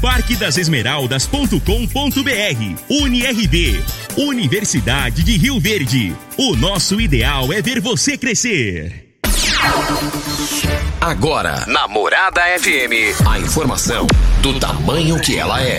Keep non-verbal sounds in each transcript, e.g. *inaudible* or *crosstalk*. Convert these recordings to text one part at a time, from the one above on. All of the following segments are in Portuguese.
parquedasesmeraldas.com.br UniRV Universidade de Rio Verde. O nosso ideal é ver você crescer. Agora, Namorada FM, a informação do tamanho que ela é.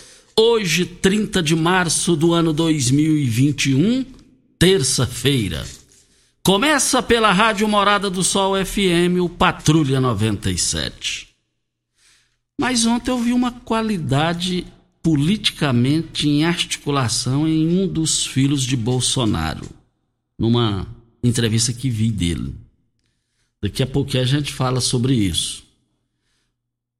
Hoje, 30 de março do ano 2021, terça-feira. Começa pela Rádio Morada do Sol FM, o Patrulha 97. Mas ontem eu vi uma qualidade politicamente em articulação em um dos filhos de Bolsonaro, numa entrevista que vi dele. Daqui a pouquinho a gente fala sobre isso.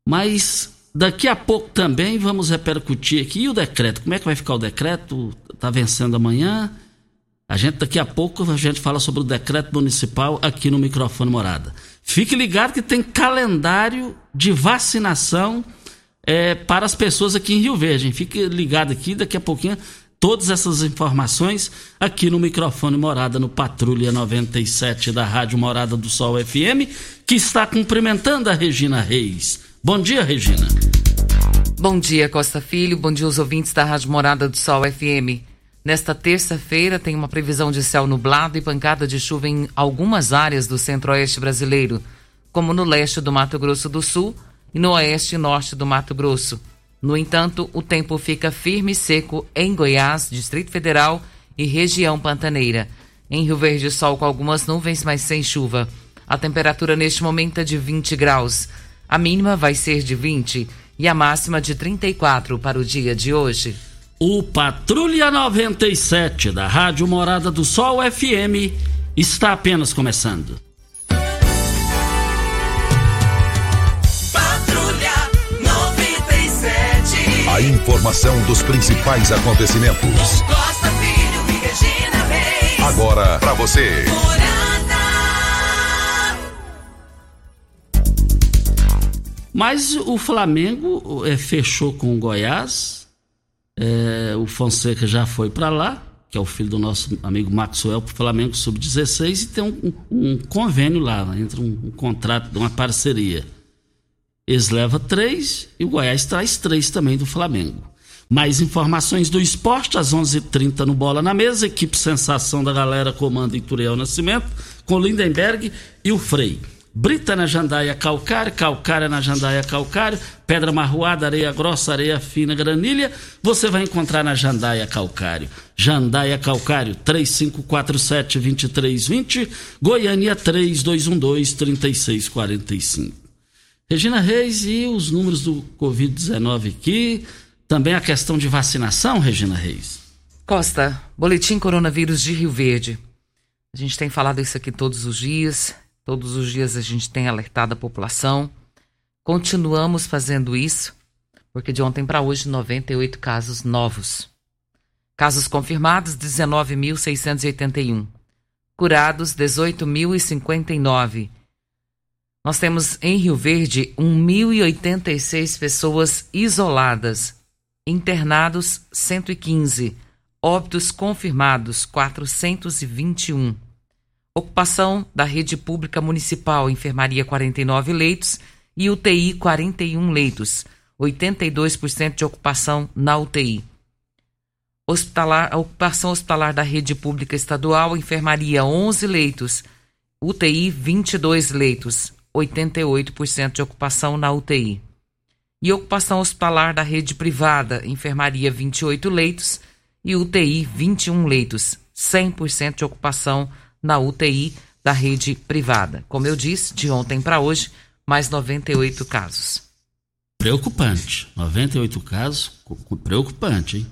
Mas daqui a pouco também vamos repercutir aqui e o decreto. Como é que vai ficar o decreto? Está vencendo amanhã. A gente daqui a pouco a gente fala sobre o decreto municipal aqui no microfone Morada. Fique ligado que tem calendário de vacinação é, para as pessoas aqui em Rio Verde. Hein? Fique ligado aqui, daqui a pouquinho todas essas informações aqui no microfone Morada no Patrulha 97 da Rádio Morada do Sol FM, que está cumprimentando a Regina Reis. Bom dia, Regina. Bom dia, Costa Filho. Bom dia aos ouvintes da Rádio Morada do Sol FM. Nesta terça-feira tem uma previsão de céu nublado e pancada de chuva em algumas áreas do centro-oeste brasileiro, como no leste do Mato Grosso do Sul e no oeste e norte do Mato Grosso. No entanto, o tempo fica firme e seco em Goiás, Distrito Federal e região pantaneira. Em Rio Verde, sol com algumas nuvens, mas sem chuva. A temperatura neste momento é de 20 graus. A mínima vai ser de 20 e a máxima de 34 para o dia de hoje. O Patrulha 97 da Rádio Morada do Sol FM está apenas começando. Patrulha 97. A informação dos principais acontecimentos. Costa Filho e Regina Reis. Agora para você. Mas o Flamengo é, fechou com o Goiás. É, o Fonseca já foi para lá, que é o filho do nosso amigo Maxwell, para o Flamengo Sub-16, e tem um, um, convênio lá, entre um, um contrato, uma parceria. Eles levam três e o Goiás traz três também do Flamengo. Mais informações do esporte às 11:30 h 30 no Bola na Mesa. Equipe Sensação da Galera comanda Ituriel Nascimento com Lindenberg e o Frei. Brita na jandaia calcário, calcária na jandaia calcário, pedra marroada, areia grossa, areia fina, granilha, você vai encontrar na jandaia calcário. Jandaia calcário, 3547-2320, Goiânia 3212-3645. Regina Reis e os números do Covid-19 aqui, também a questão de vacinação, Regina Reis. Costa, Boletim Coronavírus de Rio Verde. A gente tem falado isso aqui todos os dias, Todos os dias a gente tem alertado a população. Continuamos fazendo isso, porque de ontem para hoje 98 casos novos. Casos confirmados 19.681. Curados 18.059. Nós temos em Rio Verde 1.086 pessoas isoladas, internados 115, óbitos confirmados 421. Ocupação da rede pública municipal, enfermaria 49 leitos e UTI 41 leitos, 82% de ocupação na UTI. Hospitalar, a ocupação hospitalar da rede pública estadual, enfermaria 11 leitos, UTI 22 leitos, 88% de ocupação na UTI. E ocupação hospitalar da rede privada, enfermaria 28 leitos e UTI 21 leitos, 100% de ocupação na UTI da rede privada. Como eu disse, de ontem para hoje, mais 98 casos. Preocupante. 98 casos, preocupante, hein?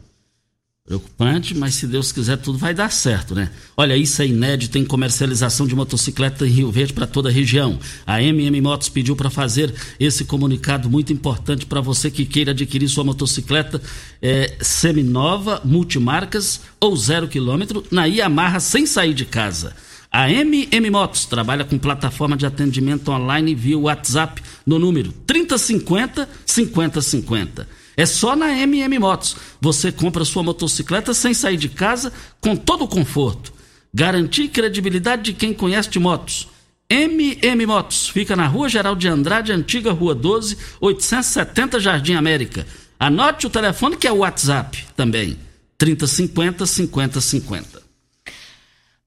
Preocupante, mas se Deus quiser tudo vai dar certo, né? Olha, isso é inédito em comercialização de motocicleta em Rio Verde para toda a região. A MM Motos pediu para fazer esse comunicado muito importante para você que queira adquirir sua motocicleta é, seminova, multimarcas ou zero quilômetro na Yamaha sem sair de casa. A MM Motos trabalha com plataforma de atendimento online via WhatsApp no número 3050 5050. É só na MM Motos. Você compra sua motocicleta sem sair de casa com todo o conforto. Garantia e credibilidade de quem conhece de motos. MM Motos fica na Rua Geral de Andrade, antiga Rua 12, 870 Jardim América. Anote o telefone que é o WhatsApp também. 3050 5050.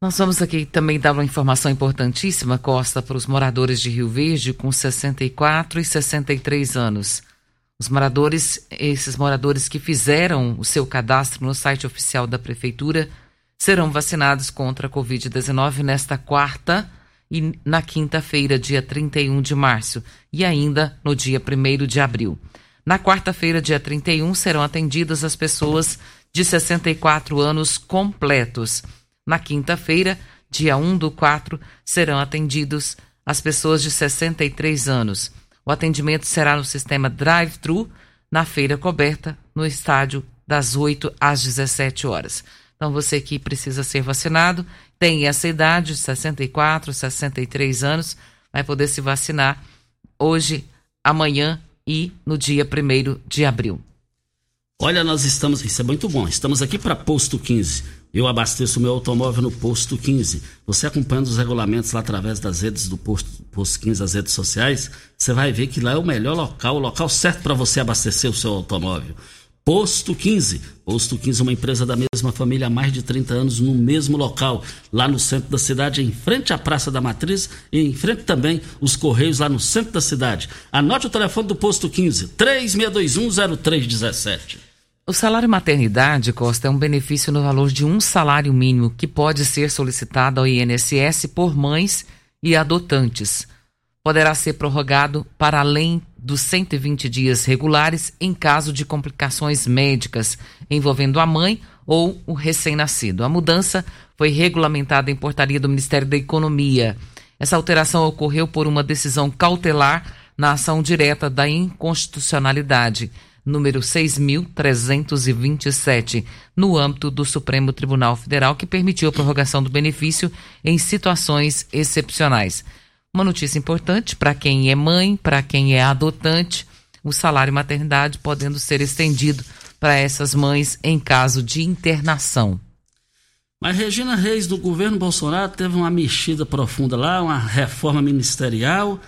Nós vamos aqui também dar uma informação importantíssima, Costa, para os moradores de Rio Verde com 64 e 63 anos. Os moradores, esses moradores que fizeram o seu cadastro no site oficial da Prefeitura, serão vacinados contra a Covid-19 nesta quarta e na quinta-feira, dia 31 de março, e ainda no dia 1 de abril. Na quarta-feira, dia 31, serão atendidas as pessoas de 64 anos completos. Na quinta-feira, dia 1 do 4, serão atendidos as pessoas de 63 anos. O atendimento será no sistema drive-thru, na feira coberta, no estádio, das 8 às 17 horas. Então, você que precisa ser vacinado, tem essa idade, 64, 63 anos, vai poder se vacinar hoje, amanhã e no dia 1 de abril. Olha, nós estamos, isso é muito bom, estamos aqui para Posto 15 eu abasteço meu automóvel no Posto 15. Você acompanhando os regulamentos lá através das redes do Posto, Posto 15, as redes sociais, você vai ver que lá é o melhor local, o local certo para você abastecer o seu automóvel. Posto 15. Posto 15 é uma empresa da mesma família há mais de 30 anos no mesmo local, lá no centro da cidade, em frente à Praça da Matriz e em frente também os Correios lá no centro da cidade. Anote o telefone do Posto 15, 36210317. O salário maternidade, Costa, é um benefício no valor de um salário mínimo que pode ser solicitado ao INSS por mães e adotantes. Poderá ser prorrogado para além dos 120 dias regulares em caso de complicações médicas envolvendo a mãe ou o recém-nascido. A mudança foi regulamentada em portaria do Ministério da Economia. Essa alteração ocorreu por uma decisão cautelar na ação direta da inconstitucionalidade número 6.327, no âmbito do Supremo Tribunal Federal, que permitiu a prorrogação do benefício em situações excepcionais. Uma notícia importante para quem é mãe, para quem é adotante, o salário maternidade podendo ser estendido para essas mães em caso de internação. Mas Regina Reis, do governo Bolsonaro, teve uma mexida profunda lá, uma reforma ministerial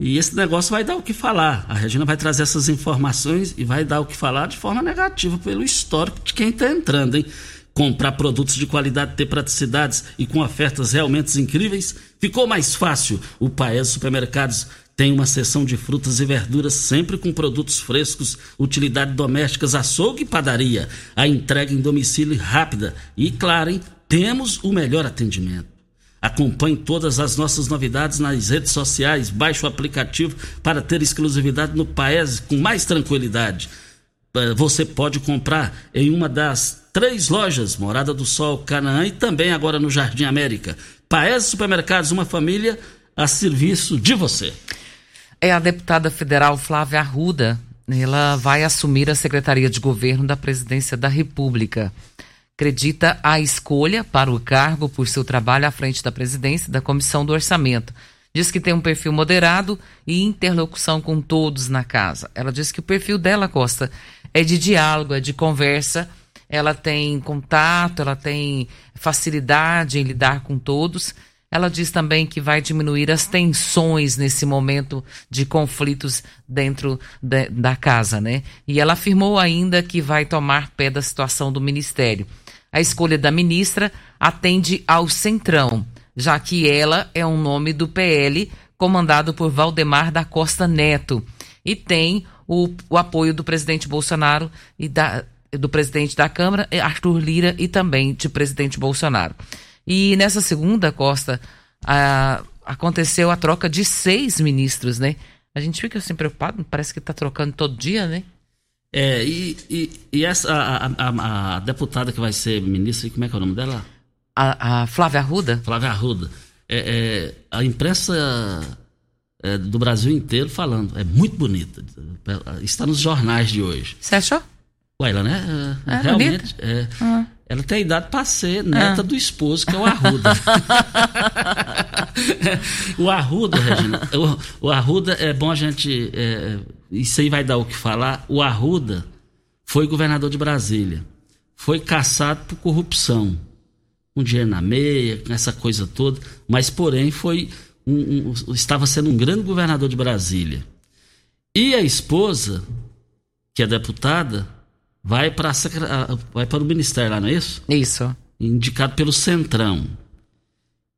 e esse negócio vai dar o que falar. A Regina vai trazer essas informações e vai dar o que falar de forma negativa pelo histórico de quem está entrando, hein? Comprar produtos de qualidade, ter praticidades e com ofertas realmente incríveis, ficou mais fácil. O Paes Supermercados tem uma seção de frutas e verduras sempre com produtos frescos, utilidade domésticas, açougue e padaria. A entrega em domicílio rápida e, claro, hein, temos o melhor atendimento. Acompanhe todas as nossas novidades nas redes sociais. Baixe o aplicativo para ter exclusividade no Paese com mais tranquilidade. Eh, você pode comprar em uma das três lojas, Morada do Sol, Canaã e também agora no Jardim América. Paese Supermercados, uma família a serviço de você. É a deputada federal Flávia Arruda. Ela vai assumir a Secretaria de Governo da Presidência da República acredita a escolha para o cargo por seu trabalho à frente da presidência da Comissão do Orçamento. Diz que tem um perfil moderado e interlocução com todos na casa. Ela diz que o perfil dela, Costa, é de diálogo, é de conversa. Ela tem contato, ela tem facilidade em lidar com todos. Ela diz também que vai diminuir as tensões nesse momento de conflitos dentro de, da casa, né? E ela afirmou ainda que vai tomar pé da situação do ministério. A escolha da ministra atende ao Centrão, já que ela é um nome do PL comandado por Valdemar da Costa Neto e tem o, o apoio do presidente Bolsonaro e da, do presidente da Câmara, Arthur Lira, e também de presidente Bolsonaro. E nessa segunda, Costa, a, aconteceu a troca de seis ministros, né? A gente fica assim preocupado, parece que está trocando todo dia, né? É, e, e, e essa, a, a, a, deputada que vai ser ministra, como é que é o nome dela? A, a Flávia Arruda? Flávia Arruda. É, é, a imprensa é, do Brasil inteiro falando, é muito bonita. Está nos jornais de hoje. Você achou? Ué, ela, né? É, realmente. É, uhum. Ela tem idade para ser neta ah. do esposo, que é o Arruda. *laughs* *laughs* o Arruda, Regina, o, o, Arruda é bom a gente. Isso aí vai dar o que falar. O Arruda foi governador de Brasília. Foi caçado por corrupção. Com dinheiro na meia, com essa coisa toda. Mas, porém, foi. Um, um, estava sendo um grande governador de Brasília. E a esposa, que é deputada, vai para vai para o ministério lá, não é isso? Isso. Indicado pelo Centrão.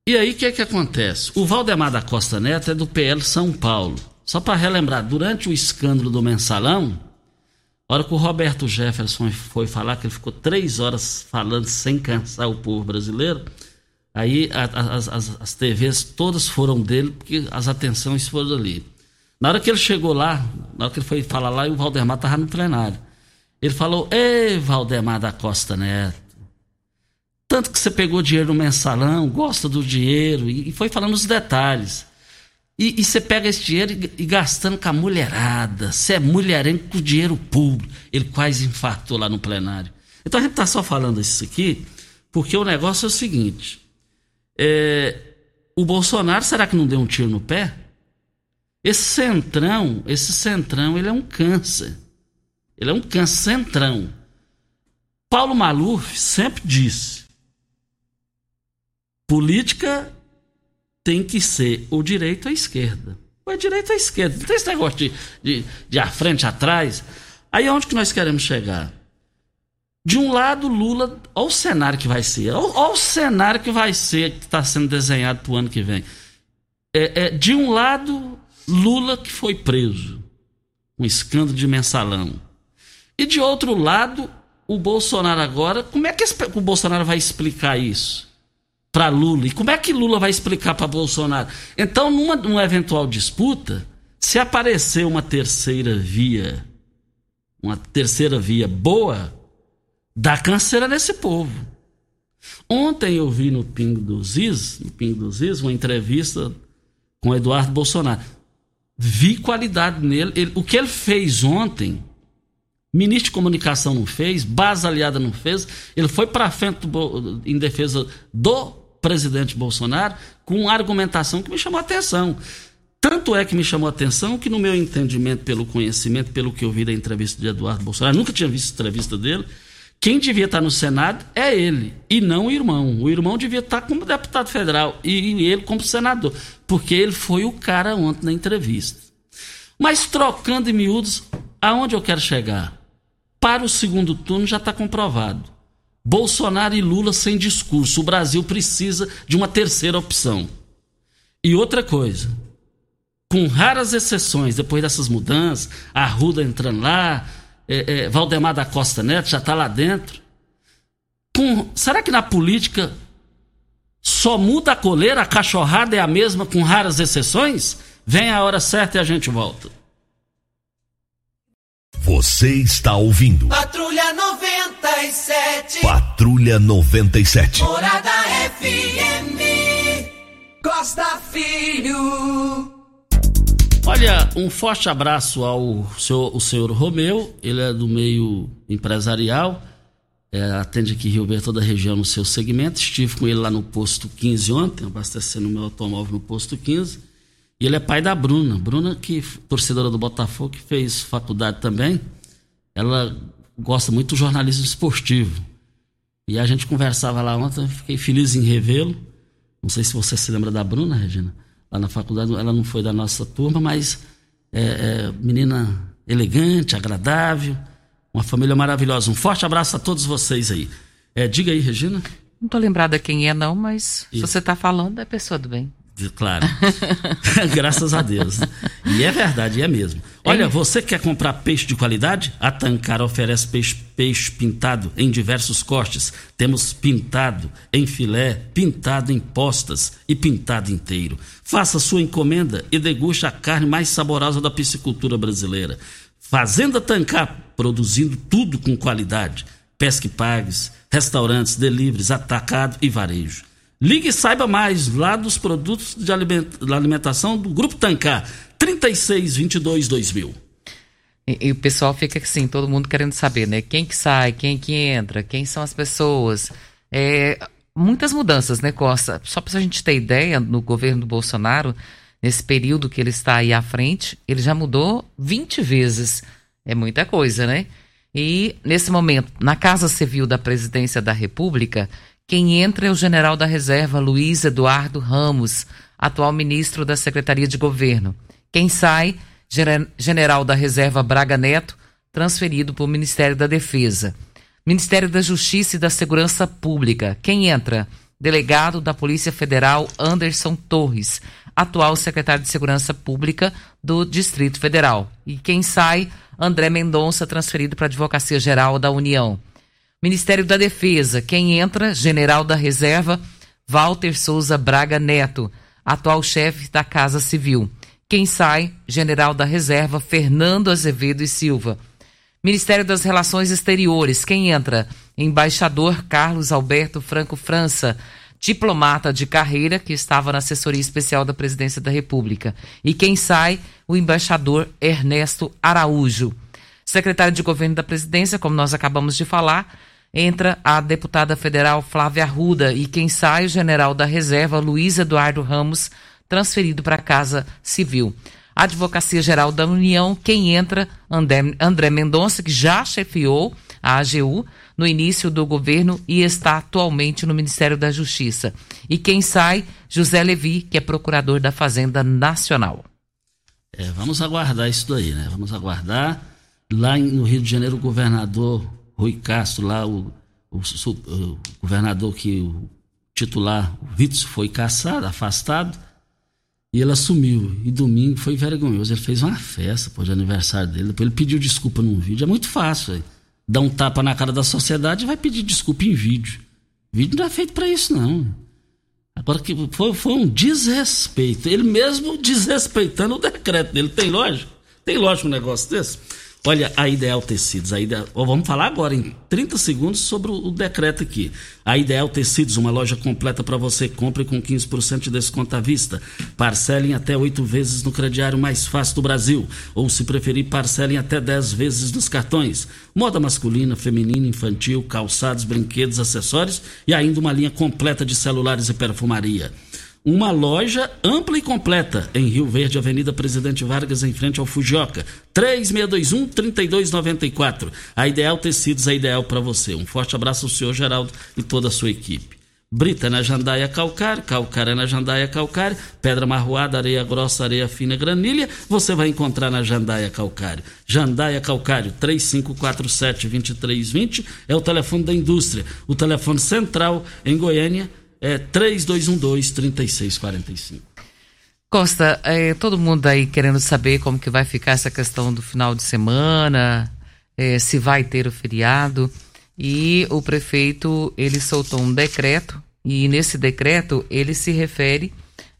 E aí o que é que acontece? O Valdemar da Costa Neto é do PL São Paulo. Só para relembrar, durante o escândalo do mensalão, a hora que o Roberto Jefferson foi falar, que ele ficou três horas falando sem cansar o povo brasileiro, aí a, a, as, as TVs todas foram dele, porque as atenções foram ali. Na hora que ele chegou lá, na hora que ele foi falar lá, o Valdemar estava no plenário. Ele falou: Ei, Valdemar da Costa Neto, tanto que você pegou dinheiro no mensalão, gosta do dinheiro, e, foi falando os detalhes. E, você pega esse dinheiro e, e, gastando com a mulherada. Você é mulherengo com dinheiro público. Ele quase infartou lá no plenário. Então a gente está só falando isso aqui porque o negócio é o seguinte: é, o Bolsonaro, será que não deu um tiro no pé? Esse centrão, esse centrão, ele é um câncer. Ele é um cancentrão. Paulo Maluf sempre disse: política tem que ser o direito à esquerda. Ou é direito à esquerda. Não tem esse negócio de, de, de à frente, atrás. Aí onde que nós queremos chegar? De um lado, Lula, olha o cenário que vai ser, olha, o cenário que vai ser que está sendo desenhado para o ano que vem. É, é, de um lado, Lula que foi preso, um escândalo de mensalão. E de outro lado, o Bolsonaro agora, como é que o Bolsonaro vai explicar isso para Lula? E como é que Lula vai explicar para Bolsonaro? Então, numa, numa eventual disputa, se aparecer uma terceira via, uma terceira via boa, dá canseira nesse povo. Ontem eu vi no Pingo dos Is, no Pingo dos Is, uma entrevista com Eduardo Bolsonaro. Vi qualidade nele. Ele, o que ele fez ontem Ministro de Comunicação não fez, base aliada não fez. Ele foi para frente do, em defesa do presidente Bolsonaro com uma argumentação que me chamou a atenção. Tanto é que me chamou a atenção que, no meu entendimento, pelo conhecimento, pelo que eu vi da entrevista de Eduardo Bolsonaro, nunca tinha visto entrevista dele. Quem devia estar no Senado é ele, e não o irmão. O irmão devia estar como deputado federal e ele como senador, porque ele foi o cara ontem na entrevista. Mas trocando em miúdos, aonde eu quero chegar? Para o segundo turno já está comprovado. Bolsonaro e Lula sem discurso. O Brasil precisa de uma terceira opção. E outra coisa, com raras exceções, depois dessas mudanças, a Ruda entrando lá, é, é, Valdemar da Costa Neto já está lá dentro. Com, será que na política só muda a coleira, a cachorrada é a mesma, com raras exceções? Vem a hora certa e a gente volta. Você está ouvindo. Patrulha 97. Patrulha 97. Morada FM. Costa Filho. Olha, um forte abraço ao senhor, o senhor Romeu. Ele é do meio empresarial. É, atende aqui Rio Verde, toda a região no seu segmento. Estive com ele lá no posto 15 ontem, abastecendo o meu automóvel no posto 15. E ele é pai da Bruna. Bruna, que torcedora do Botafogo, que fez faculdade também. Ela gosta muito do jornalismo esportivo. E a gente conversava lá ontem, fiquei feliz em revê-lo. Não sei se você se lembra da Bruna, Regina. Lá na faculdade, ela não foi da nossa turma, mas é, é menina elegante, agradável, uma família maravilhosa. Um forte abraço a todos vocês aí. É, diga aí, Regina. Não tô lembrada quem é, não, mas Isso. se você tá falando, é pessoa do bem. Claro. *laughs* Graças a Deus. E é verdade, é mesmo. Olha, você quer comprar peixe de qualidade? A Tancar oferece peixe, peixe pintado em diversos cortes. Temos pintado em filé, pintado em postas e pintado inteiro. Faça sua encomenda e deguste a carne mais saborosa da piscicultura brasileira. Fazenda Tancar, produzindo tudo com qualidade. Pesque pagues, restaurantes, deliveries, atacado e varejo. Ligue e saiba mais lá dos produtos de alimentação do Grupo Tancar, 3622 2000. E, e, o pessoal fica assim, todo mundo querendo saber, né? Quem que sai, quem que entra, quem são as pessoas. É, muitas mudanças, né, Costa? Só para a gente ter ideia, no governo do Bolsonaro, nesse período que ele está aí à frente, ele já mudou 20 vezes. É muita coisa, né? E nesse momento, na Casa Civil da Presidência da República, quem entra é o general da reserva Luiz Eduardo Ramos, atual ministro da Secretaria de Governo. Quem sai, general da reserva Braga Neto, transferido para o Ministério da Defesa. Ministério da Justiça e da Segurança Pública. Quem entra? Delegado da Polícia Federal Anderson Torres, atual secretário de Segurança Pública do Distrito Federal. E quem sai? André Mendonça, transferido para a Advocacia Geral da União. Ministério da Defesa, quem entra? General da Reserva, Walter Souza Braga Neto, atual chefe da Casa Civil. Quem sai? General da Reserva, Fernando Azevedo e Silva. Ministério das Relações Exteriores, quem entra? Embaixador Carlos Alberto Franco França, diplomata de carreira que estava na assessoria especial da Presidência da República. E quem sai? O embaixador Ernesto Araújo. Secretário de Governo da Presidência, como nós acabamos de falar, entra a deputada federal Flávia Arruda e quem sai o general da reserva Luiz Eduardo Ramos, transferido para a Casa Civil. A Advocacia Geral da União, quem entra, André, André Mendonça, que já chefiou a AGU no início do governo e está atualmente no Ministério da Justiça. E quem sai, José Levi, que é procurador da Fazenda Nacional. É, vamos aguardar isso daí, né? Vamos aguardar. Lá no Rio de Janeiro, o governador Rui Castro, lá o, o, o governador que o titular, o Vitz, foi caçado, afastado, e ele assumiu. E domingo foi vergonhoso. Ele fez uma festa pô, de aniversário dele. Depois ele pediu desculpa num vídeo. É muito fácil. Aí. Dá um tapa na cara da sociedade e vai pedir desculpa em vídeo. vídeo não é feito para isso, não. Agora que foi, foi um desrespeito. Ele mesmo desrespeitando o decreto dele. Tem lógico? Tem lógico um negócio desse? Olha, a Ideal Tecidos, a Ideal, vamos falar agora em 30 segundos sobre o, decreto aqui. A Ideal Tecidos, uma loja completa para você, compre com 15% de desconto à vista. Parcelem até oito vezes no crediário mais fácil do Brasil. Ou, se preferir, parcelem até 10 vezes nos cartões. Moda masculina, feminina, infantil, calçados, brinquedos, acessórios e ainda uma linha completa de celulares e perfumaria uma loja ampla e completa em Rio Verde, Avenida Presidente Vargas, em frente ao Fujioka. 3621-3294. A Ideal Tecidos é ideal para você. Um forte abraço ao senhor Geraldo e toda a sua equipe. Brita na Jandaia Calcário, Calcário na Jandaia Calcário, Pedra Marroada, Areia Grossa, Areia Fina, Granilha, você vai encontrar na Jandaia Calcário. Jandaia Calcário, 3547-2320 é o telefone da indústria. O telefone central em Goiânia é 3212-3645. Costa, é, todo mundo aí querendo saber como que vai ficar essa questão do final de semana, é, se vai ter o feriado. E o prefeito, ele soltou um decreto, e nesse decreto ele se refere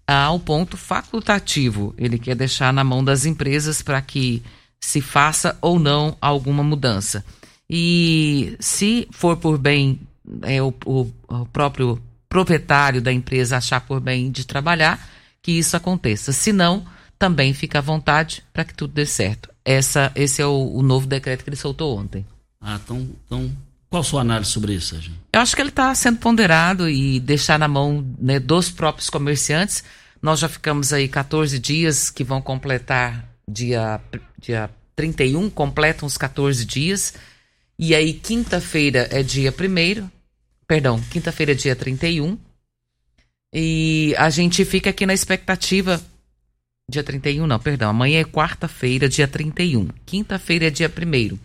ao ponto facultativo. Ele quer deixar na mão das empresas para que se faça ou não alguma mudança. E se for por bem é, o, o, o próprio proprietário da empresa achar por bem de trabalhar, que isso aconteça. Se não, também fica à vontade para que tudo dê certo. Essa, esse é o, o, novo decreto que ele soltou ontem. Ah, então, então qual a sua análise sobre isso, Sérgio? Eu acho que ele está sendo ponderado e deixar na mão né, dos próprios comerciantes Nós já ficamos aí 14 dias que vão completar dia, dia 31, completam os 14 dias. E aí, quinta-feira é dia 1 perdão, quinta-feira dia 31. E a gente fica aqui na expectativa. Dia 31, não, perdão. Amanhã é quarta-feira, dia 31. Quinta-feira é dia 1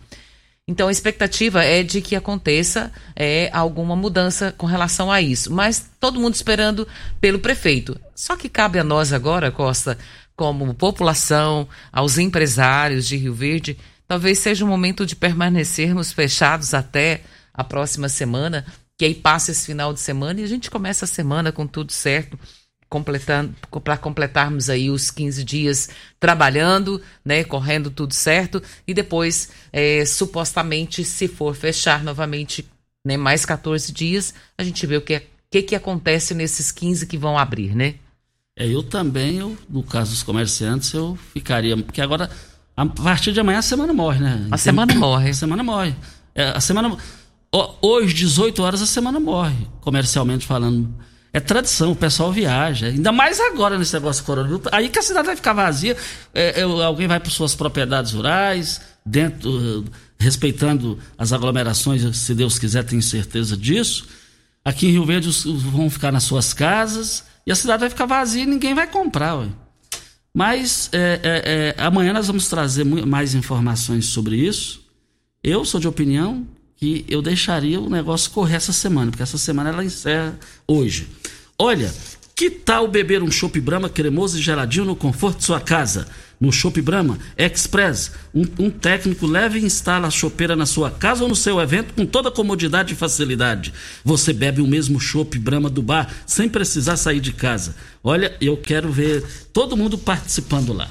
então a expectativa é de que aconteça é, alguma mudança com relação a isso. Mas todo mundo esperando pelo prefeito. Só que cabe a nós agora, Costa, como população, aos empresários de Rio Verde, talvez seja o momento de permanecermos fechados até a próxima semana, que aí passa esse final de semana e a gente começa a semana com tudo certo completando para completarmos aí os 15 dias trabalhando, né, correndo tudo certo e depois é, supostamente se for fechar novamente, né, mais 14 dias, a gente vê o que que que acontece nesses 15 que vão abrir, né? É, eu também, eu, no caso dos comerciantes, eu ficaria, porque agora a partir de amanhã a semana morre, né? A semana morre. A semana morre. É, a semana hoje 18 horas a semana morre, comercialmente falando é tradição, o pessoal viaja. Ainda mais agora nesse negócio do coronavírus. Aí que a cidade vai ficar vazia, é, é, alguém vai para suas propriedades rurais, dentro, respeitando as aglomerações, se Deus quiser, tenho certeza disso. Aqui em Rio Verde os, vão ficar nas suas casas e a cidade vai ficar vazia e ninguém vai comprar. Ué. Mas é, é, é amanhã nós vamos trazer mais informações sobre isso. Eu sou de opinião que eu deixaria o negócio correr essa semana, porque essa semana ela encerra hoje. Olha, que tal beber um chopp Brahma cremoso e geladinho no conforto de sua casa? No Chopp Brahma Express, um, um, técnico leva e instala a chopeira na sua casa ou no seu evento com toda comodidade e facilidade. Você bebe o mesmo chopp Brahma do bar sem precisar sair de casa. Olha, eu quero ver todo mundo participando lá.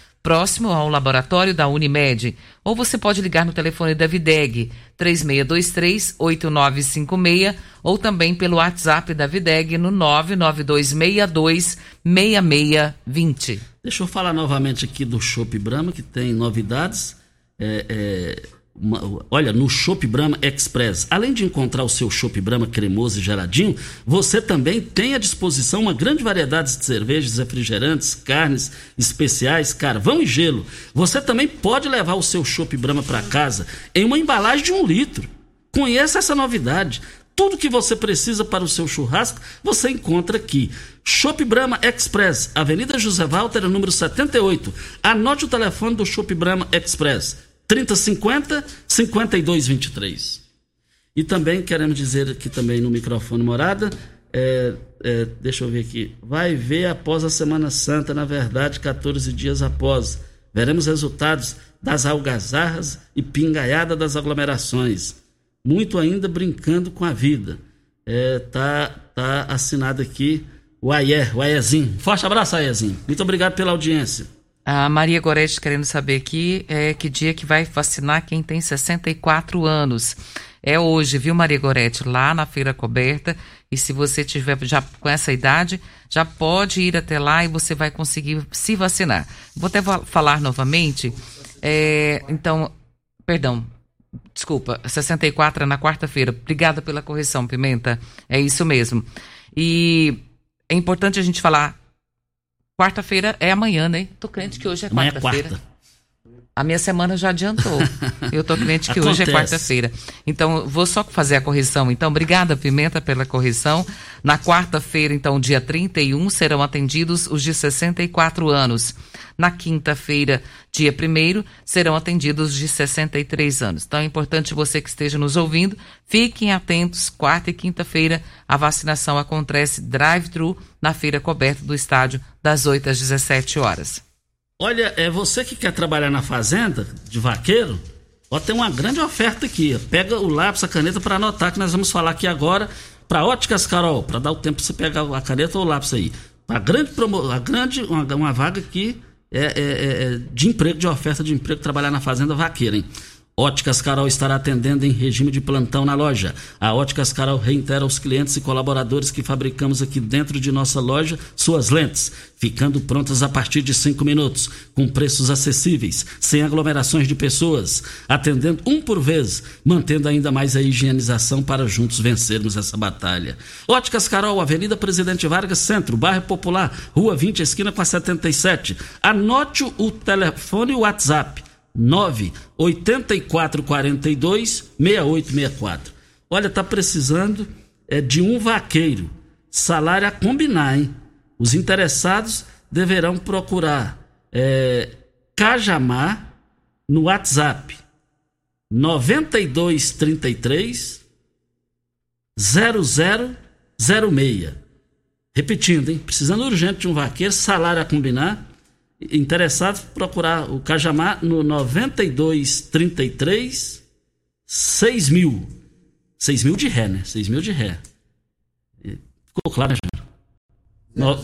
próximo ao laboratório da Unimed. Ou você pode ligar no telefone da Videg, 3623-8956, ou também pelo WhatsApp da Videg no 99262-6620. Deixa eu falar novamente aqui do Shop Brahma, que tem novidades. É, é uma, olha, no Shop Brahma Express, além de encontrar o seu Shop Brahma cremoso e geladinho, você também tem à disposição uma grande variedade de cervejas, refrigerantes, carnes especiais, carvão e gelo. Você também pode levar o seu Shop Brahma para casa em uma embalagem de um litro. Conheça essa novidade. Tudo que você precisa para o seu churrasco, você encontra aqui. Shop Brahma Express, Avenida José Walter, número 78. Anote o telefone do Shop Brahma Express. 3050 5223. E também queremos dizer aqui também no microfone morada, é, é, deixa eu ver aqui, vai ver após a Semana Santa, na verdade, 14 dias após. Veremos resultados das algazarras e pingaiada das aglomerações. Muito ainda brincando com a vida. É, tá, tá assinado aqui o Ayer, o Aierzinho. Forte abraço, Aierzinho. Muito obrigado pela audiência. A Maria Gorete querendo saber aqui é que dia que vai vacinar quem tem 64 anos. É hoje, viu, Maria Gorete, lá na feira coberta. E se você tiver já com essa idade, já pode ir até lá e você vai conseguir se vacinar. Vou até falar novamente. É, então, perdão, desculpa, 64 é na quarta-feira. Obrigada pela correção, Pimenta. É isso mesmo. E é importante a gente falar Quarta-feira é amanhã, né? Tô crente que hoje é, é quarta-feira. Quarta. A minha semana já adiantou. *laughs* Eu tô crente que hoje é quarta-feira. Então, vou só fazer a correção. Então, obrigada, Pimenta, pela correção. Na quarta-feira, então, dia 31, serão atendidos os de 64 anos. Na quinta-feira, dia 1 serão atendidos os de 63 anos. Então é importante você que esteja nos ouvindo, fiquem atentos. Quarta e quinta-feira, a vacinação acontece drive-thru na feira coberta do estádio, das 8 às 17 horas. Olha, é você que quer trabalhar na fazenda de vaqueiro, ó, tem uma grande oferta aqui. Pega o lápis, a caneta para anotar que nós vamos falar aqui agora para Óticas Carol, para dar o tempo para você pegar a caneta ou o lápis aí. A grande, promo, a grande uma, uma vaga aqui é, é, é, de emprego, de oferta de emprego, trabalhar na Fazenda Vaqueira, hein? Óticas Carol estará atendendo em regime de plantão na loja. A Óticas Carol reitera aos clientes e colaboradores que fabricamos aqui dentro de nossa loja suas lentes, ficando prontas a partir de cinco minutos, com preços acessíveis, sem aglomerações de pessoas, atendendo um por vez, mantendo ainda mais a higienização para juntos vencermos essa batalha. Óticas Carol, Avenida Presidente Vargas, Centro, Bairro Popular, Rua 20, esquina com a 77. Anote o telefone e o WhatsApp 98442 6864. Olha, tá precisando é, de um vaqueiro. Salário a combinar, hein? Os interessados deverão procurar é, Cajamar no WhatsApp 9233 0006. Repetindo, hein? Precisando urgente de um vaqueiro, salário a combinar interessados, procurar o Cajamar no 9233 6 mil. 6 mil de ré, né? 6 mil de ré. Ficou claro, né, Júnior? No,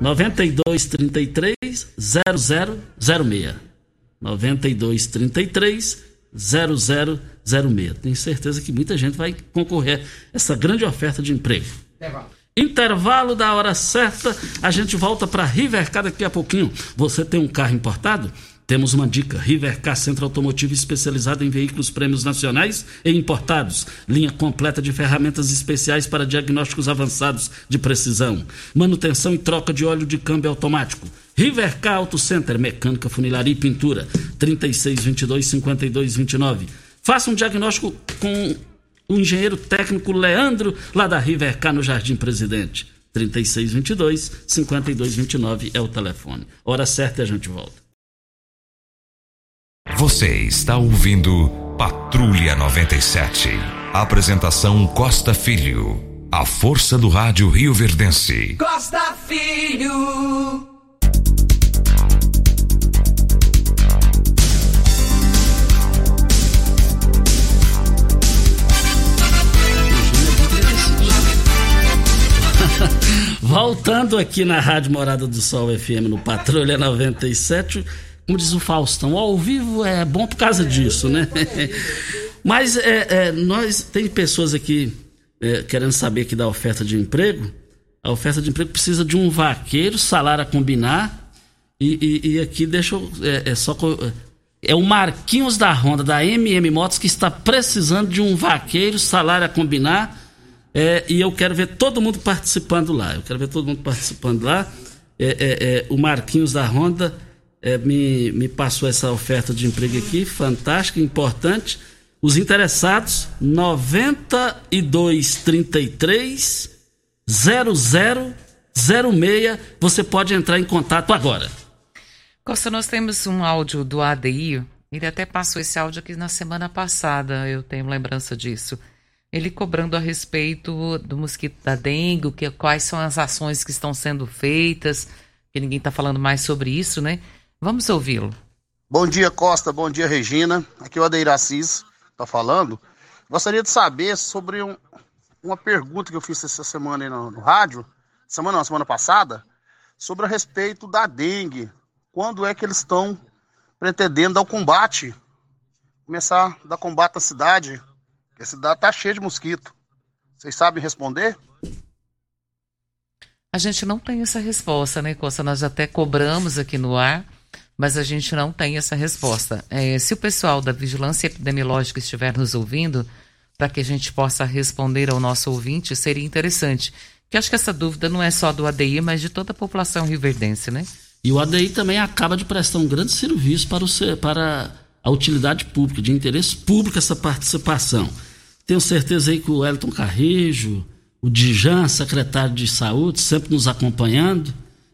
9233 0006. 9233 0006. Tenho certeza que muita gente vai concorrer a essa grande oferta de emprego. É, Intervalo da hora certa, a gente volta para Rivercar daqui a pouquinho. Você tem um carro importado? Temos uma dica: Rivercar Centro Automotivo especializado em veículos prêmios nacionais e importados. Linha completa de ferramentas especiais para diagnósticos avançados de precisão. Manutenção e troca de óleo de câmbio automático. Rivercar Auto Center, mecânica, funilaria e pintura. 3622 5229. Faça um diagnóstico com o engenheiro técnico Leandro, lá da Rivercar, no Jardim Presidente. 3622 5229 é o telefone. Hora certa e a gente volta. Você está ouvindo Patrulha 97. Apresentação Costa Filho. A força do rádio Rio Verdense. Costa Filho. Voltando aqui na Rádio Morada do Sol FM no Patrulha 97, como diz o Faustão, ao vivo é bom por causa disso, né? *laughs* Mas é, é, nós tem pessoas aqui é, querendo saber aqui da oferta de emprego. A oferta de emprego precisa de um vaqueiro, salário a combinar. E, e, e aqui deixa eu, é, é só é o Marquinhos da Honda da MM Motos que está precisando de um vaqueiro, salário a combinar é, e eu quero ver todo mundo participando lá. Eu quero ver todo mundo participando lá. É, é, é o Marquinhos da Honda é, me, me passou essa oferta de emprego aqui, fantástica, importante. Os interessados, 9233 0006. Você pode entrar em contato agora. Costa, nós temos um áudio do ADI. Ele até passou esse áudio aqui na semana passada, eu tenho lembrança disso ele cobrando a respeito do mosquito da dengue, que, quais são as ações que estão sendo feitas, que ninguém está falando mais sobre isso, né? Vamos ouvi-lo. Bom dia, Costa. Bom dia, Regina. Aqui é o Adeir Assis, está falando. Gostaria de saber sobre um, uma pergunta que eu fiz essa semana no, no, rádio, semana não, semana passada, sobre a respeito da dengue. Quando é que eles estão pretendendo dar o combate? Começar a dar combate à cidade, a cidade tá cheia de mosquito. Vocês sabem responder? A gente não tem essa resposta, né, Costa? Nós até cobramos aqui no ar, mas a gente não tem essa resposta. É, se o pessoal da Vigilância Epidemiológica estiver nos ouvindo, para que a gente possa responder ao nosso ouvinte, seria interessante. Que acho que essa dúvida não é só do ADI, mas de toda a população riverdense, né? E o ADI também acaba de prestar um grande serviço para, o, para a utilidade pública, de interesse público essa participação. Tenho certeza aí que o Elton Carrejo, o Dijan, secretário de saúde, sempre nos acompanhando.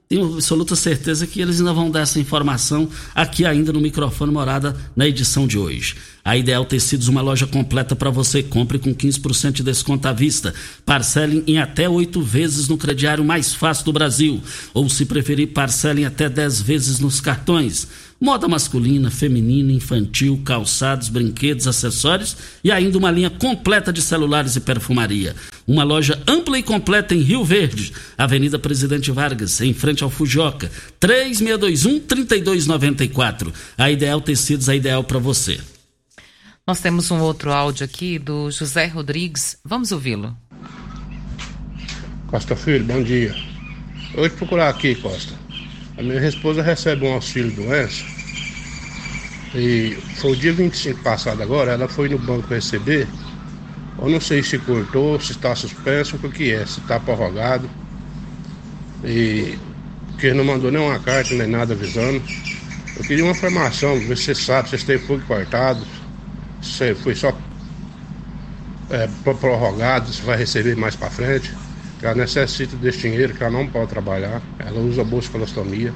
Tenho absoluta certeza que eles ainda vão dar essa informação aqui ainda no microfone morada na edição de hoje. A Ideal Tecidos, uma loja completa para você. Compre com 15% de desconto à vista. Parcelem em até oito vezes no crediário mais fácil do Brasil. Ou, se preferir, parcelem até dez vezes nos cartões moda masculina, feminina, infantil, calçados, brinquedos, acessórios e ainda uma linha completa de celulares e perfumaria. uma loja ampla e completa em Rio Verde, Avenida Presidente Vargas, em frente ao Fujioka. 3621-3294. A Ideal Tecidos, a ideal para você. Nós temos um outro áudio aqui do José Rodrigues. Vamos ouvi-lo. Costa Filho, bom dia. Hoje procurar aqui, Costa. A minha esposa recebe um auxílio doença. E foi o dia 25 passado agora, ela foi no banco receber. Eu não sei se cortou, se está suspenso, o que é, se está prorrogado. E porque não mandou nenhuma carta, nem nada avisando. Eu queria uma informação, ver se você sabe, se esteve foi cortado, se foi só é, prorrogado, se vai receber mais para frente que ela necessita desse dinheiro, que ela não pode trabalhar, ela usa bolsa colostomia.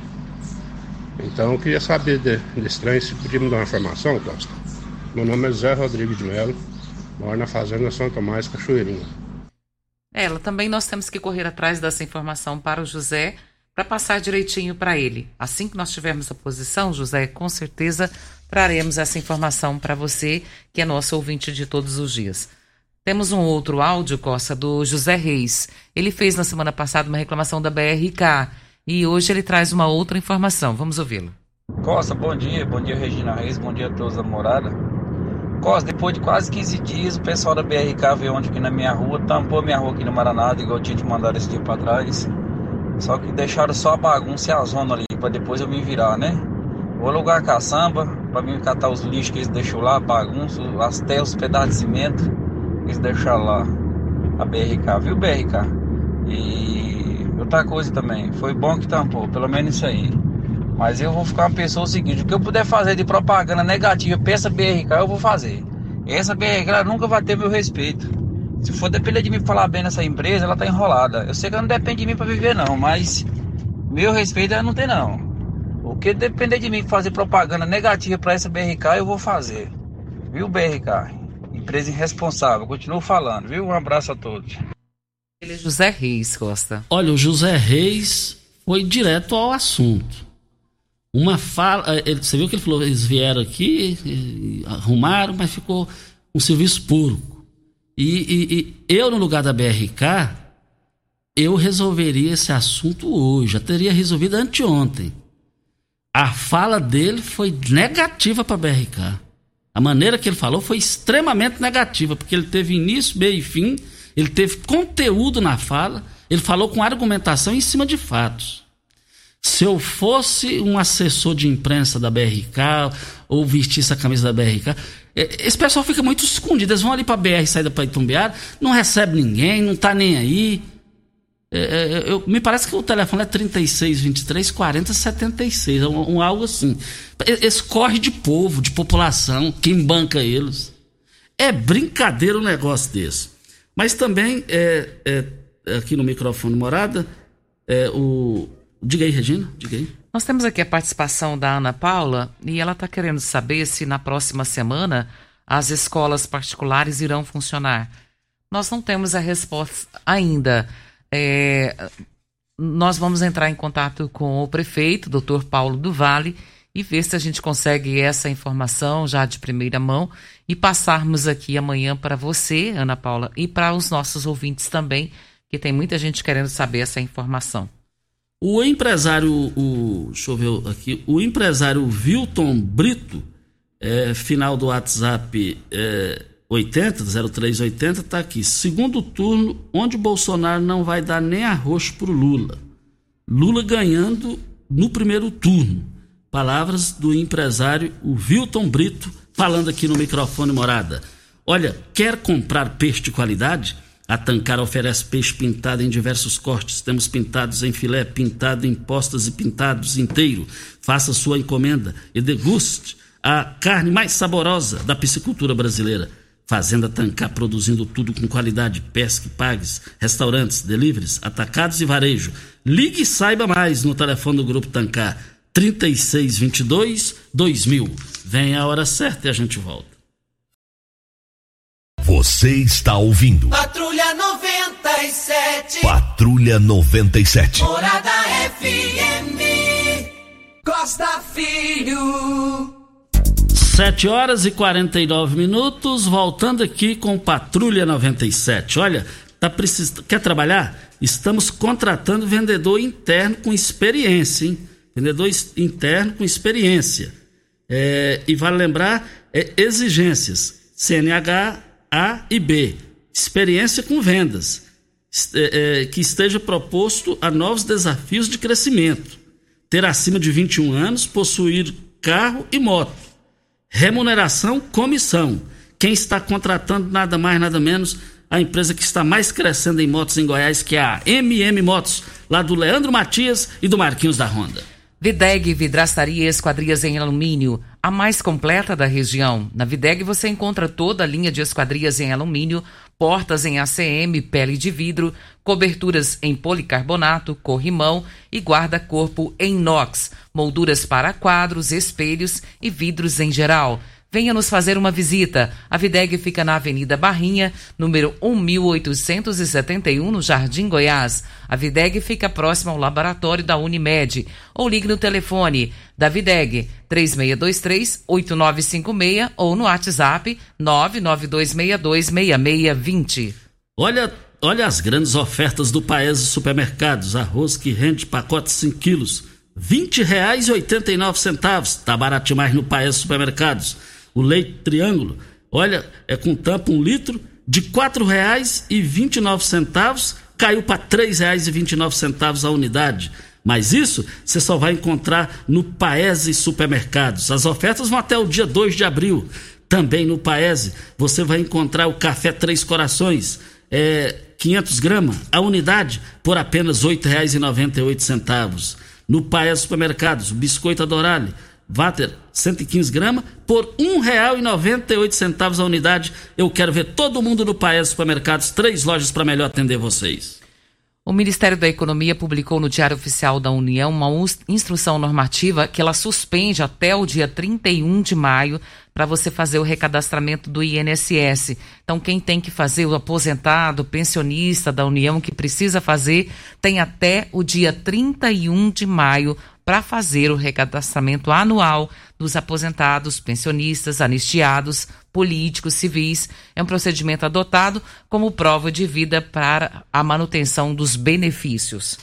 Então eu queria saber de, desse trem, se podia me dar uma informação, Costa. Meu nome é Zé Rodrigues de Melo, moro na Fazenda São Tomás, Cachoeirinha. Ela também nós temos que correr atrás dessa informação para o José, para passar direitinho para ele. Assim que nós tivermos a posição, José, com certeza traremos essa informação para você, que é nosso ouvinte de todos os dias. Temos um outro áudio, Costa, do José Reis. Ele fez na semana passada uma reclamação da BRK e hoje ele traz uma outra informação. Vamos ouvi-lo. Costa, bom dia. Bom dia, Regina Reis. Bom dia a todos da morada. Costa, depois de quase 15 dias, o pessoal da BRK veio ontem aqui na minha rua, tampou minha rua aqui no Maranada, igual tinha te mandado esse dia pra trás. Só que deixaram só a bagunça e a zona ali, pra depois eu me virar, né? Vou alugar a caçamba, pra mim catar os lixos que eles deixou lá, bagunça, até os pedaços de cimento eles deixaram lá a BRK, viu BRK? E outra coisa também, foi bom que tampou, pelo menos isso aí. Mas eu vou ficar uma pessoa o seguinte, o que eu puder fazer de propaganda negativa pra essa BRK, eu vou fazer. Essa BRK nunca vai ter meu respeito. Se for depender de mim falar bem nessa empresa, ela tá enrolada. Eu sei que ela não depende de mim para viver não, mas meu respeito ela não tem não. O que depender de mim fazer propaganda negativa para essa BRK, eu vou fazer. Viu, BRK? Empresa irresponsável. Continuo falando, viu? Um abraço a todos. Ele é José Reis, Costa. Olha, o José Reis foi direto ao assunto. Uma fala. Eh, você viu que ele falou, eles vieram aqui, arrumaram, mas ficou um serviço puro. E, e, e, eu, no lugar da BRK, eu resolveria esse assunto hoje. Já teria resolvido anteontem. A fala dele foi negativa para a BRK. A maneira que ele falou foi extremamente negativa, porque ele teve início, meio e fim, ele teve conteúdo na fala, ele falou com argumentação em cima de fatos. Se eu fosse um assessor de imprensa da BRK ou vestisse a camisa da BRK, esse pessoal fica muito escondido. Eles vão ali para a BR, saída para Itumbiara, não recebe ninguém, não está nem aí. É, é, eu, me parece que o telefone é 36 23 40 76, é um, um, algo assim. Esse corre de povo, de população, quem banca eles. É brincadeira um negócio desse. Mas também, é, é aqui no microfone morada, é, o. Diga aí, Regina, diga aí. Nós temos aqui a participação da Ana Paula e ela está querendo saber se na próxima semana as escolas particulares irão funcionar. Nós não temos a resposta ainda. É, nós vamos entrar em contato com o prefeito, doutor Paulo do Vale, e ver se a gente consegue essa informação já de primeira mão e passarmos aqui amanhã para você, Ana Paula, e para os nossos ouvintes também, que tem muita gente querendo saber essa informação. O empresário, o, deixa eu ver aqui, o empresário Wilton Brito, é, final do WhatsApp é, 80, 0380, está aqui. Segundo turno, onde Bolsonaro não vai dar nem arroxo para o Lula. Lula ganhando no primeiro turno. Palavras do empresário o Wilton Brito, falando aqui no microfone morada. Olha, quer comprar peixe de qualidade? A Tancar oferece peixe pintado em diversos cortes. Temos pintados em filé, pintado em postas e pintados inteiro. Faça sua encomenda e deguste a carne mais saborosa da piscicultura brasileira. Fazenda Tancar produzindo tudo com qualidade, pesque, pagues, restaurantes, deliveries, atacados e varejo. Ligue e saiba mais no telefone do Grupo Tancar 3622 2000. Vem a hora certa e a gente volta. Você está ouvindo Patrulha 97. Patrulha 97. Morada FM. Costa Filho. 7 horas e 49 minutos, voltando aqui com Patrulha 97. Olha, Tá precis... Quer trabalhar? Estamos contratando vendedor interno com experiência, hein? Vendedor interno com experiência. É, e vale lembrar, é, exigências: CNH, A e B. Experiência com vendas. É, é, que esteja proposto a novos desafios de crescimento. Ter acima de 21 anos, possuir carro e moto. Remuneração, comissão. Quem está contratando nada mais, nada menos a empresa que está mais crescendo em motos em Goiás, que é a MM Motos, lá do Leandro Matias e do Marquinhos da Honda. Videg Vidraçaria e Esquadrias em Alumínio, a mais completa da região. Na Videg você encontra toda a linha de esquadrias em alumínio, portas em ACM, pele de vidro, coberturas em policarbonato, corrimão e guarda-corpo em inox, molduras para quadros, espelhos e vidros em geral. Venha nos fazer uma visita. A Videg fica na Avenida Barrinha, número 1871, no Jardim Goiás. A Videg fica próxima ao laboratório da Unimed. Ou ligue no telefone da Videg 3623-8956 ou no WhatsApp 992626620. Olha, olha as grandes ofertas do Paese Supermercados. Arroz que rende pacote 5 quilos. R$ 20,89. Tá barato demais no Paese Supermercados o leite triângulo, olha, é com tampa um litro, de R$ 4,29 caiu para R$ 3,29 a unidade. Mas isso você só vai encontrar no Paese Supermercados. As ofertas vão até o dia 2 de abril. Também no Paese você vai encontrar o café Três Corações, é, 500 gramas, a unidade por apenas R$ 8,98. No Paese Supermercados, o biscoito Adorale, Vater 115 gramas por R$ 1,98 a unidade. Eu quero ver todo mundo no Paes Supermercados, três lojas para melhor atender vocês. O Ministério da Economia publicou no Diário Oficial da União uma instrução normativa que ela suspende até o dia 31 de maio para você fazer o recadastramento do INSS. Então, quem tem que fazer, o aposentado, o pensionista da União que precisa fazer, tem até o dia 31 de maio para fazer o recadastramento anual dos aposentados, pensionistas, anistiados, políticos, civis. É um procedimento adotado como prova de vida para a manutenção dos benefícios.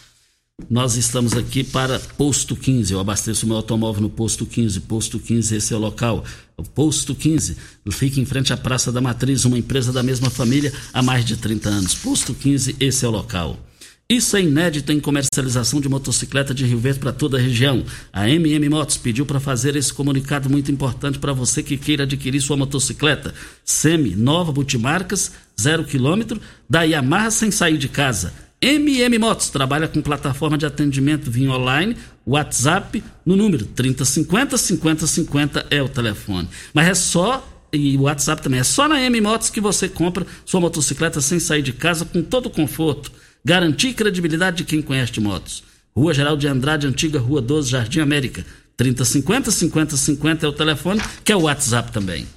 Nós estamos aqui para Posto 15. Eu abasteço meu automóvel no Posto 15. Posto 15, esse é o local. O Posto 15 fica em frente à Praça da Matriz, uma empresa da mesma família há mais de 30 anos. Posto 15, esse é o local. Isso é inédito em comercialização de motocicleta de Rio Verde para toda a região. A MM Motos pediu para fazer esse comunicado muito importante para você que queira adquirir sua motocicleta semi nova multimarcas, zero quilômetro, da Yamaha sem sair de casa. MM Motos trabalha com plataforma de atendimento via online, WhatsApp, no número 3050 5050 é o telefone. Mas é só e o WhatsApp também. É só na M Motos que você compra sua motocicleta sem sair de casa com todo conforto Garantir credibilidade de quem conhece de motos. Rua Geral de Andrade, antiga Rua 12, Jardim América. 3050 5050 é o telefone, que é o WhatsApp também.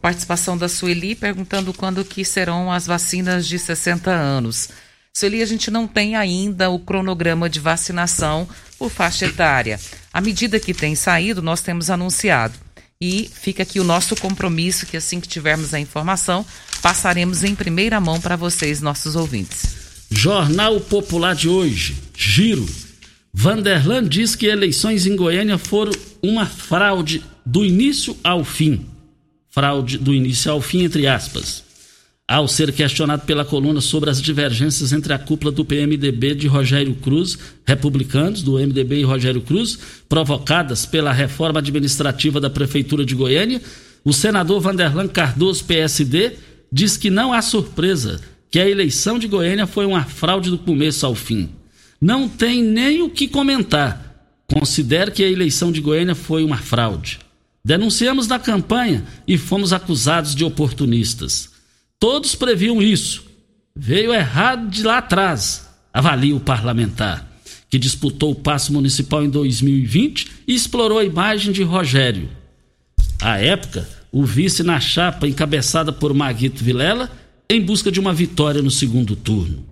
Participação da Sueli perguntando quando que serão as vacinas de 60 anos. Sueli, a gente não tem ainda o cronograma de vacinação por faixa etária. À medida que tem saído, nós temos anunciado. E fica aqui o nosso compromisso que assim que tivermos a informação, passaremos em primeira mão para vocês, nossos ouvintes. Jornal Popular de hoje, Giro. Vanderlan diz que eleições em Goiânia foram uma fraude do início ao fim. Fraude do início ao fim, entre aspas. Ao ser questionado pela coluna sobre as divergências entre a cúpula do PMDB de Rogério Cruz, republicanos do MDB e Rogério Cruz, provocadas pela reforma administrativa da Prefeitura de Goiânia, o senador Vanderlan Cardoso, PSD, diz que não há surpresa que a eleição de Goiânia foi uma fraude do começo ao fim. Não tem nem o que comentar. Considero que a eleição de Goiânia foi uma fraude. Denunciamos na campanha e fomos acusados de oportunistas. Todos previam isso. Veio errado de lá atrás, avalia o parlamentar, que disputou o passo municipal em 2020 e explorou a imagem de Rogério. À época, o vice na chapa encabeçada por Maguito Vilela em busca de uma vitória no segundo turno.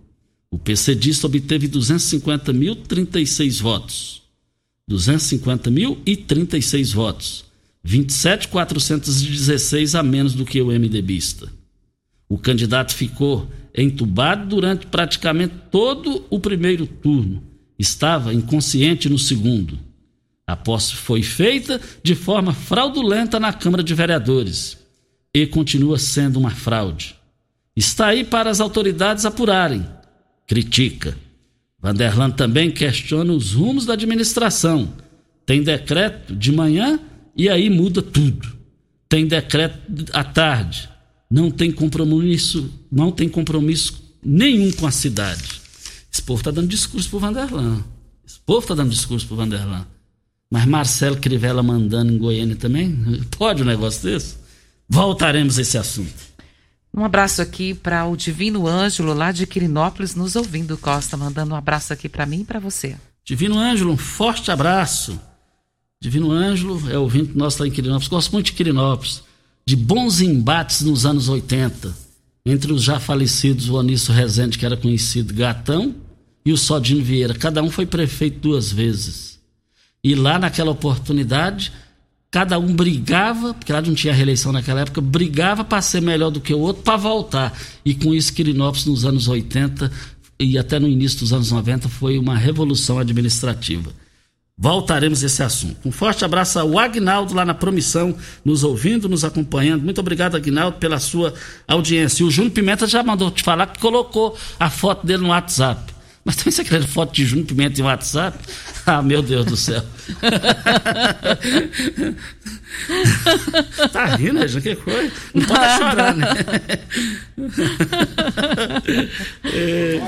O PCdista obteve 250.036 votos. 250.036 votos. 27.416 a menos do que o MDBista. O candidato ficou entubado durante praticamente todo o primeiro turno. Estava inconsciente no segundo. A posse foi feita de forma fraudulenta na Câmara de Vereadores e continua sendo uma fraude. Está aí para as autoridades apurarem. Critica. Vanderlan também questiona os rumos da administração. Tem decreto de manhã e aí muda tudo. Tem decreto à tarde. Não tem compromisso, não tem compromisso nenhum com a cidade. Esse povo está dando discurso pro Vanderlan. Esse povo está dando discurso pro Vanderlan. Mas Marcelo Crivella mandando em Goiânia também? *laughs* Pode um negócio desse? Voltaremos a esse assunto. Um abraço aqui para o Divino Ângelo, lá de Quirinópolis, nos ouvindo, Costa, mandando um abraço aqui para mim e para você. Divino Ângelo, um forte abraço. Divino Ângelo é ouvinte nosso lá em Quirinópolis. Gosto muito de Quirinópolis, de bons embates nos anos 80, entre os já falecidos, o Anísio Rezende, que era conhecido Gatão, e o Sodino Vieira. Cada um foi prefeito duas vezes. E lá naquela oportunidade, cada um brigava, porque lá não tinha reeleição naquela época, brigava para ser melhor do que o outro para voltar. E com isso, Quirinópolis, nos anos 80 e até no início dos anos 90, foi uma revolução administrativa. Voltaremos a esse assunto. Um forte abraço ao Agnaldo lá na Promissão, nos ouvindo, nos acompanhando. Muito obrigado, Agnaldo, pela sua audiência. E o Júnior Pimenta já mandou te falar que colocou a foto dele no WhatsApp. Mas também você quer foto de Júnior Pimenta em WhatsApp? Ah, meu Deus do céu. tá rindo, já que coisa? Não pode chorar, né? é,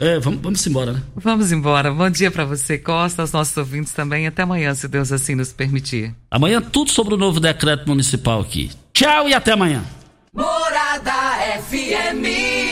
é, vamos, vamos embora, né? Vamos embora. Bom dia para você, Costa, aos nossos ouvintes também. Até amanhã, se Deus assim nos permitir. Amanhã tudo sobre o novo decreto municipal aqui. Tchau e até amanhã. Morada FM.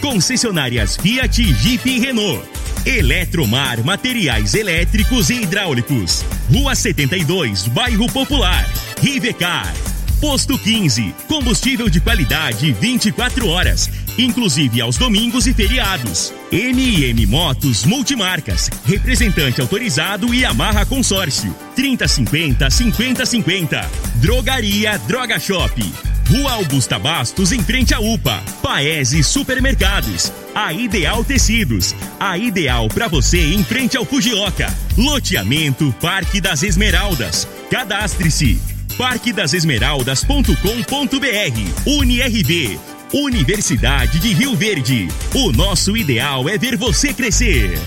Concessionárias Fiat, Jeep e Renault. Eletromar Materiais Elétricos e Hidráulicos. Rua 72, Bairro Popular. Rivecar. Posto 15. Combustível de qualidade 24 horas, inclusive aos domingos e feriados. MM Motos Multimarcas. Representante autorizado e amarra consórcio. 3050 5050. Drogaria Droga Shop. Rua Augusta Bastos, em frente à UPA. Paese Supermercados. A Ideal Tecidos. A ideal para você em frente ao Fujioka. Loteamento Parque das Esmeraldas. Cadastre-se. parquedasesmeraldas.com.br. UniRV. Universidade de Rio Verde. O nosso ideal é ver você crescer.